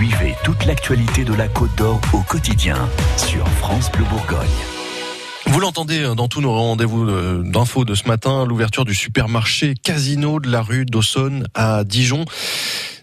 Suivez toute l'actualité de la Côte d'Or au quotidien sur France Bleu Bourgogne. Vous l'entendez dans tous nos rendez-vous euh, d'infos de ce matin, l'ouverture du supermarché Casino de la rue d'Aussonne à Dijon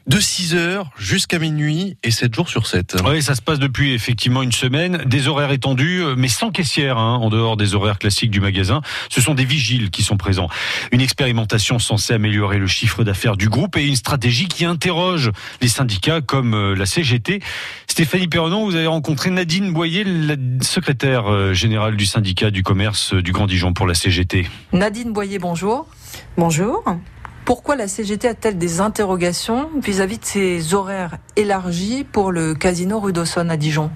de 6h jusqu'à minuit et 7 jours sur 7. Oui, ça se passe depuis effectivement une semaine. Des horaires étendus, euh, mais sans caissière, hein, en dehors des horaires classiques du magasin. Ce sont des vigiles qui sont présents. Une expérimentation censée améliorer le chiffre d'affaires du groupe et une stratégie qui interroge les syndicats comme euh, la CGT. Stéphanie Perronon, vous avez rencontré Nadine Boyer, la secrétaire euh, générale du syndicat du commerce du Grand Dijon pour la CGT. Nadine Boyer, bonjour. Bonjour. Pourquoi la CGT a-t-elle des interrogations vis-à-vis de ses horaires élargis pour le casino rue à Dijon?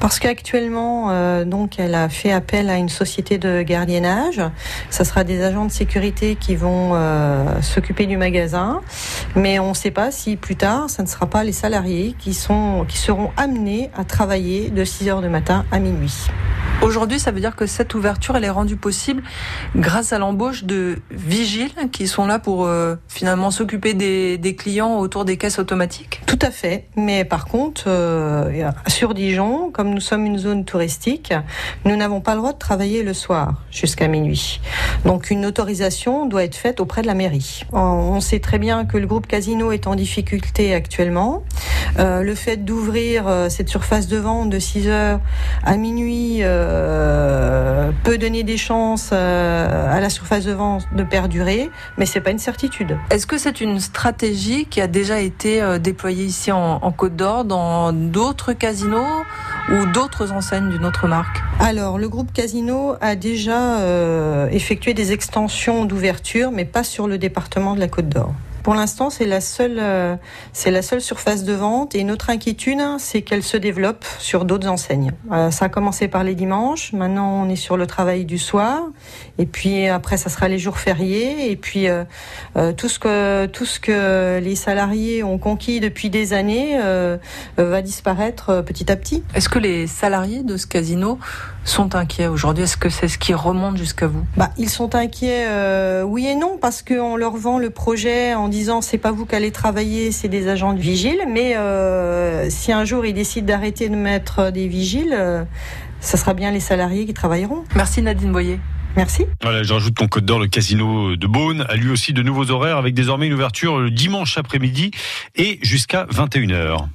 Parce qu'actuellement, euh, donc, elle a fait appel à une société de gardiennage. Ça sera des agents de sécurité qui vont euh, s'occuper du magasin, mais on ne sait pas si plus tard, ça ne sera pas les salariés qui seront amenés à travailler de 6 heures du matin à minuit. Aujourd'hui, ça veut dire que cette ouverture, elle est rendue possible grâce à l'embauche de vigiles qui sont là pour euh, finalement s'occuper des, des, clients autour des caisses automatiques Tout à fait. Mais par contre, euh, sur Dijon, comme nous sommes une zone touristique, nous n'avons pas le droit de travailler le soir jusqu'à minuit. Donc une autorisation doit être faite auprès de la mairie. On sait très bien que le groupe Casino est en difficulté actuellement. Euh, le fait d'ouvrir euh, cette surface de vente de 6 heures à minuit euh, peut donner des chances à la surface de vente de perdurer, mais c'est pas une certitude. Est-ce que c'est une stratégie qui a déjà été déployée ici en, en Côte d'Or, dans d'autres casinos ou d'autres enseignes d'une autre marque? Alors, le groupe Casino a déjà effectué des extensions d'ouverture, mais pas sur le département de la Côte d'Or. Pour l'instant, c'est la seule, euh, c'est la seule surface de vente. Et notre inquiétude, c'est qu'elle se développe sur d'autres enseignes. Euh, ça a commencé par les dimanches. Maintenant, on est sur le travail du soir. Et puis après, ça sera les jours fériés. Et puis euh, tout ce que tout ce que les salariés ont conquis depuis des années va disparaître petit à petit. Est-ce que les salariés de ce casino sont inquiets aujourd'hui Est-ce que c'est ce qui remonte jusqu'à vous? Bah, ils sont inquiets, oui et non, parce qu'on leur vend le projet en disant c'est pas vous qui allez travailler, c'est des agents de vigile. Mais euh, si un jour ils décident d'arrêter de mettre des vigiles, euh, ça sera bien les salariés qui travailleront. Merci Nadine Boyer. Merci. Voilà, je rajoute qu'en Côte d'Or, le casino de Beaune a lui aussi de nouveaux horaires avec désormais une ouverture le dimanche après-midi et jusqu'à 21h.